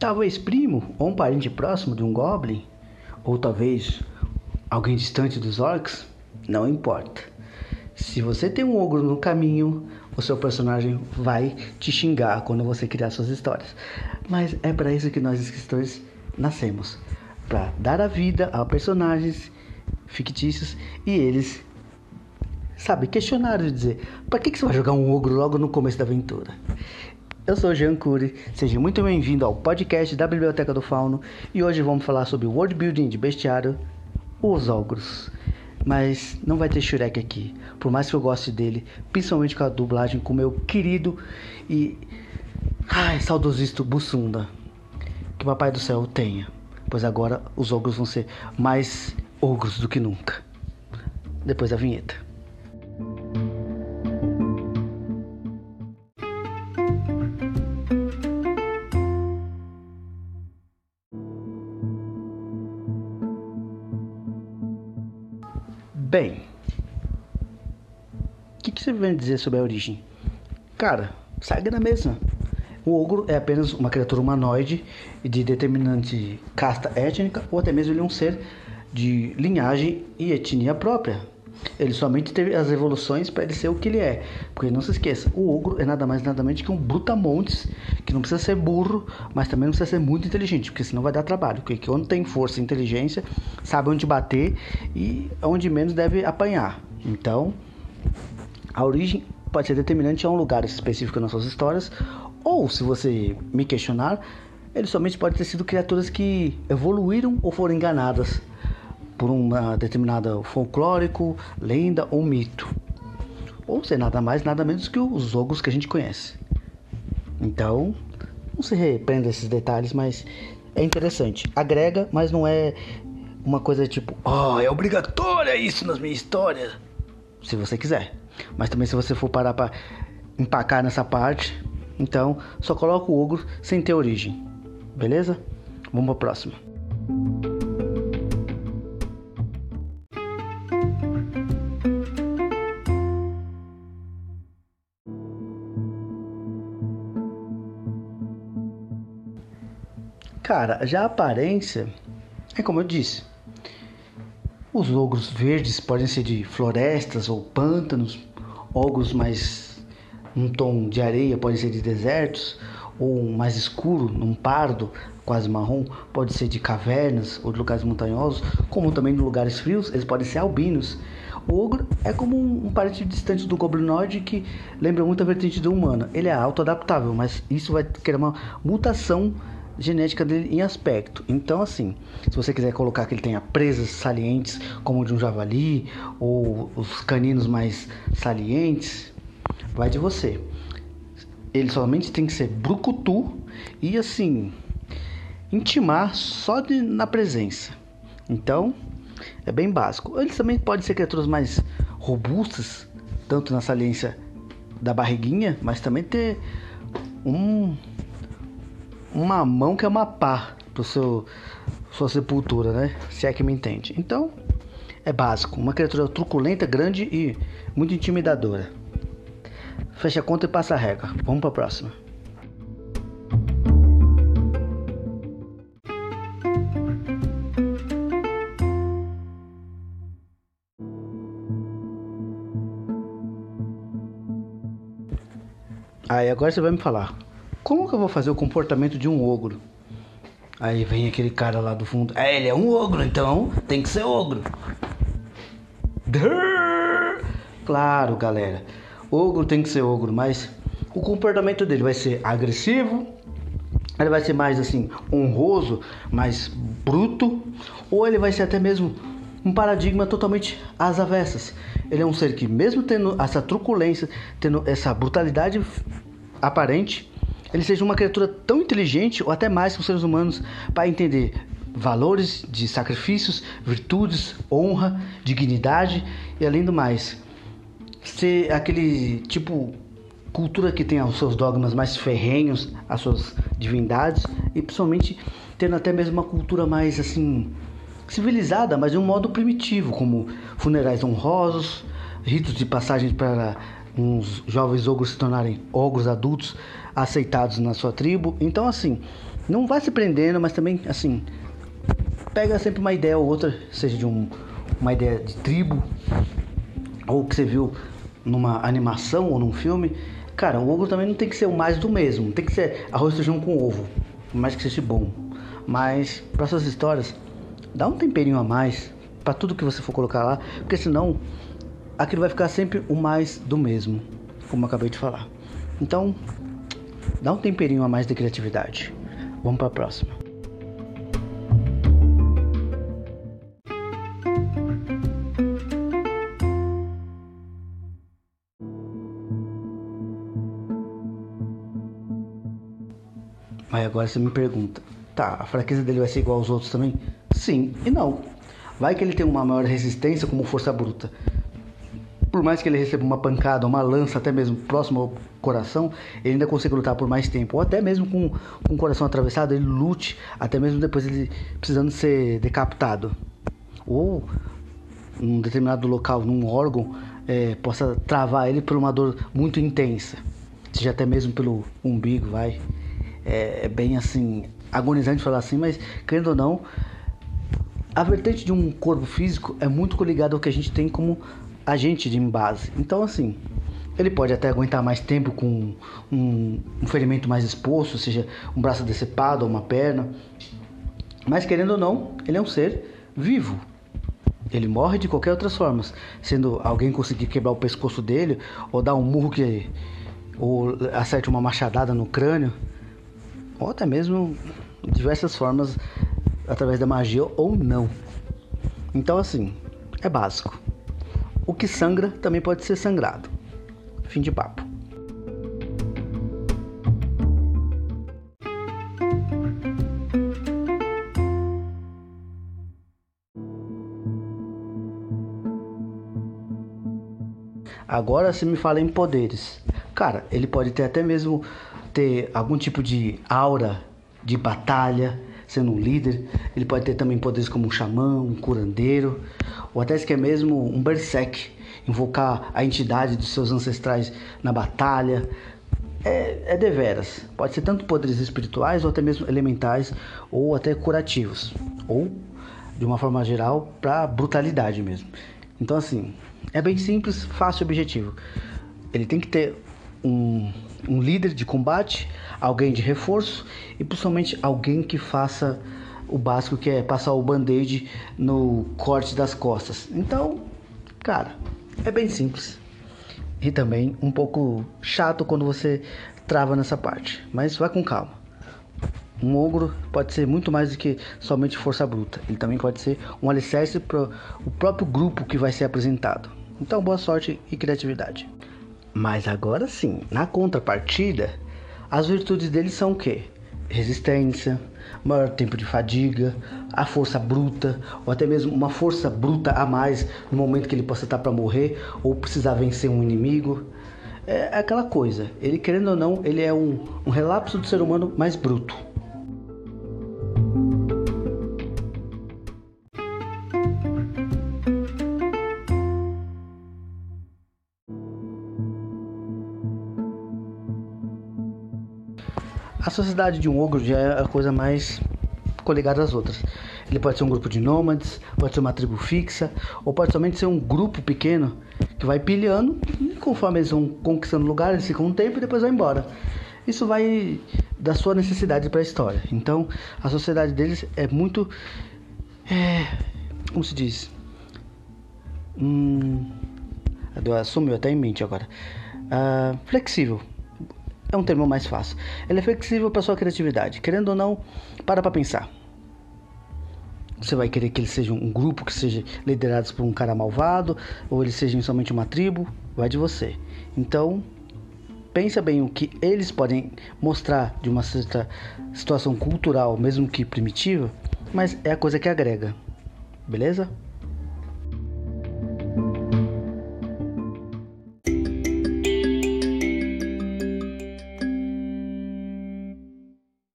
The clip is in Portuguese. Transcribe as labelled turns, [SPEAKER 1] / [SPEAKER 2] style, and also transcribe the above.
[SPEAKER 1] Talvez primo ou um parente próximo de um goblin, ou talvez alguém distante dos orcs, não importa. Se você tem um ogro no caminho, o seu personagem vai te xingar quando você criar suas histórias. Mas é para isso que nós escritores nascemos, para dar a vida a personagens fictícios e eles sabe questionar e dizer: "Para que que você vai jogar um ogro logo no começo da aventura?" Eu sou Jean Cury, seja muito bem-vindo ao podcast da Biblioteca do Fauno e hoje vamos falar sobre world building de bestiário, os ogros. Mas não vai ter Shurek aqui, por mais que eu goste dele, principalmente com a dublagem com meu querido e ai, saudosista Bussunda. Que o Papai do Céu tenha, pois agora os ogros vão ser mais ogros do que nunca. Depois da vinheta. Bem, o que, que, você vem dizer sobre a origem? Cara, segue na mesma. O ogro é apenas uma criatura humanoide de determinante casta étnica ou até mesmo ele é um ser de linhagem e etnia própria. Ele somente teve as evoluções para ele ser o que ele é. Porque não se esqueça, o ogro é nada mais nada menos que um brutamontes, que não precisa ser burro, mas também não precisa ser muito inteligente, porque senão vai dar trabalho. Porque quando tem força e inteligência, sabe onde bater e onde menos deve apanhar. Então, a origem pode ser determinante a um lugar específico nas suas histórias, ou se você me questionar, ele somente pode ter sido criaturas que evoluíram ou foram enganadas por uma determinada folclórico, lenda ou mito. Ou ser nada mais, nada menos que os ogros que a gente conhece. Então, não se repreenda esses detalhes, mas é interessante. Agrega, mas não é uma coisa tipo, oh, é obrigatório isso nas minhas histórias. Se você quiser. Mas também se você for parar para empacar nessa parte, então só coloca o ogro sem ter origem. Beleza? Vamos para a próxima. Cara, já a aparência é como eu disse. Os ogros verdes podem ser de florestas ou pântanos, ogros mais um tom de areia podem ser de desertos, ou mais escuro, num pardo, quase marrom, pode ser de cavernas ou de lugares montanhosos, como também de lugares frios, eles podem ser albinos. O ogro é como um, parente distante do goblinoide que lembra muito a vertente do humano. Ele é autoadaptável, mas isso vai criar uma mutação genética dele em aspecto. Então, assim, se você quiser colocar que ele tenha presas salientes, como de um javali, ou os caninos mais salientes, vai de você. Ele somente tem que ser brucutu e, assim, intimar só de, na presença. Então, é bem básico. Eles também podem ser criaturas mais robustas, tanto na saliência da barriguinha, mas também ter um uma mão que é uma pá para seu sua sepultura, né? Se é que me entende. Então, é básico, uma criatura truculenta, grande e muito intimidadora. Fecha a conta e passa a regra. Vamos para a próxima. Aí agora você vai me falar, como que eu vou fazer o comportamento de um ogro? Aí vem aquele cara lá do fundo. É, ele é um ogro, então tem que ser ogro. Claro, galera. Ogro tem que ser ogro, mas o comportamento dele vai ser agressivo, ele vai ser mais assim, honroso, mais bruto, ou ele vai ser até mesmo um paradigma totalmente às avessas. Ele é um ser que, mesmo tendo essa truculência, tendo essa brutalidade aparente, ele seja uma criatura tão inteligente ou até mais que os seres humanos para entender valores de sacrifícios, virtudes, honra, dignidade e além do mais ser aquele tipo cultura que tem os seus dogmas mais ferrenhos, as suas divindades e principalmente tendo até mesmo uma cultura mais assim civilizada, mas de um modo primitivo, como funerais honrosos, ritos de passagem para uns jovens ogros se tornarem ogros adultos aceitados na sua tribo. Então, assim, Não vai se prendendo, mas também, assim, pega sempre uma ideia ou outra, seja de um, uma ideia de tribo, ou que você viu numa animação ou num filme. Cara, o ogro também não tem que ser o mais do mesmo, tem que ser arroz e feijão com ovo, mais que seja bom. Mas para suas histórias, dá um temperinho a mais para tudo que você for colocar lá, porque senão aquilo vai ficar sempre o mais do mesmo, como eu acabei de falar. Então, dá um temperinho a mais de criatividade. Vamos para a próxima. Aí agora você me pergunta, tá, a fraqueza dele vai ser igual aos outros também? Sim e não. Vai que ele tem uma maior resistência como força bruta. Por mais que ele receba uma pancada, uma lança, até mesmo próximo ao coração, ele ainda consegue lutar por mais tempo. Ou até mesmo com, com o coração atravessado, ele lute, até mesmo depois ele precisando ser decapitado. Ou um determinado local, num órgão, é, possa travar ele por uma dor muito intensa. Seja até mesmo pelo umbigo, vai é, é bem assim, agonizante falar assim, mas querendo ou não, a vertente de um corpo físico é muito coligada ao que a gente tem como agente de base. Então, assim, ele pode até aguentar mais tempo com um, um ferimento mais exposto, seja um braço decepado ou uma perna. Mas querendo ou não, ele é um ser vivo. Ele morre de qualquer outras formas, sendo alguém conseguir quebrar o pescoço dele ou dar um murro que ou acerte uma machadada no crânio ou até mesmo diversas formas através da magia ou não. Então assim, é básico. O que sangra também pode ser sangrado. Fim de papo. Agora se me fala em poderes. Cara, ele pode ter até mesmo ter algum tipo de aura de batalha, sendo um líder. Ele pode ter também poderes como um xamã, um curandeiro, ou até que é mesmo um berserk, invocar a entidade dos seus ancestrais na batalha. É, é deveras. Pode ser tanto poderes espirituais, ou até mesmo elementais, ou até curativos, ou de uma forma geral para brutalidade mesmo. Então assim, é bem simples, fácil e objetivo. Ele tem que ter um, um líder de combate, alguém de reforço e principalmente alguém que faça o básico que é passar o band-aid no corte das costas. Então, cara, é bem simples. E também um pouco chato quando você trava nessa parte, mas vai com calma. Um ogro pode ser muito mais do que somente força bruta. Ele também pode ser um alicerce para o próprio grupo que vai ser apresentado. Então, boa sorte e criatividade. Mas agora sim, na contrapartida, as virtudes dele são o quê? Resistência, maior tempo de fadiga, a força bruta, ou até mesmo uma força bruta a mais no momento que ele possa estar para morrer ou precisar vencer um inimigo. É aquela coisa, ele querendo ou não, ele é um, um relapso do ser humano mais bruto. A sociedade de um ogro já é a coisa mais coligada às outras. Ele pode ser um grupo de nômades, pode ser uma tribo fixa, ou pode somente ser um grupo pequeno que vai pilhando e conforme eles vão conquistando lugares, eles ficam um tempo e depois vão embora. Isso vai da sua necessidade para a história. Então, a sociedade deles é muito. É, como se diz? Hum, sumiu até em mente agora. Uh, flexível é um termo mais fácil. Ele é flexível para sua criatividade. Querendo ou não, para para pensar. Você vai querer que ele seja um grupo que seja liderado por um cara malvado, ou eles sejam somente uma tribo, vai de você. Então, pensa bem o que eles podem mostrar de uma certa situação cultural, mesmo que primitiva, mas é a coisa que agrega. Beleza?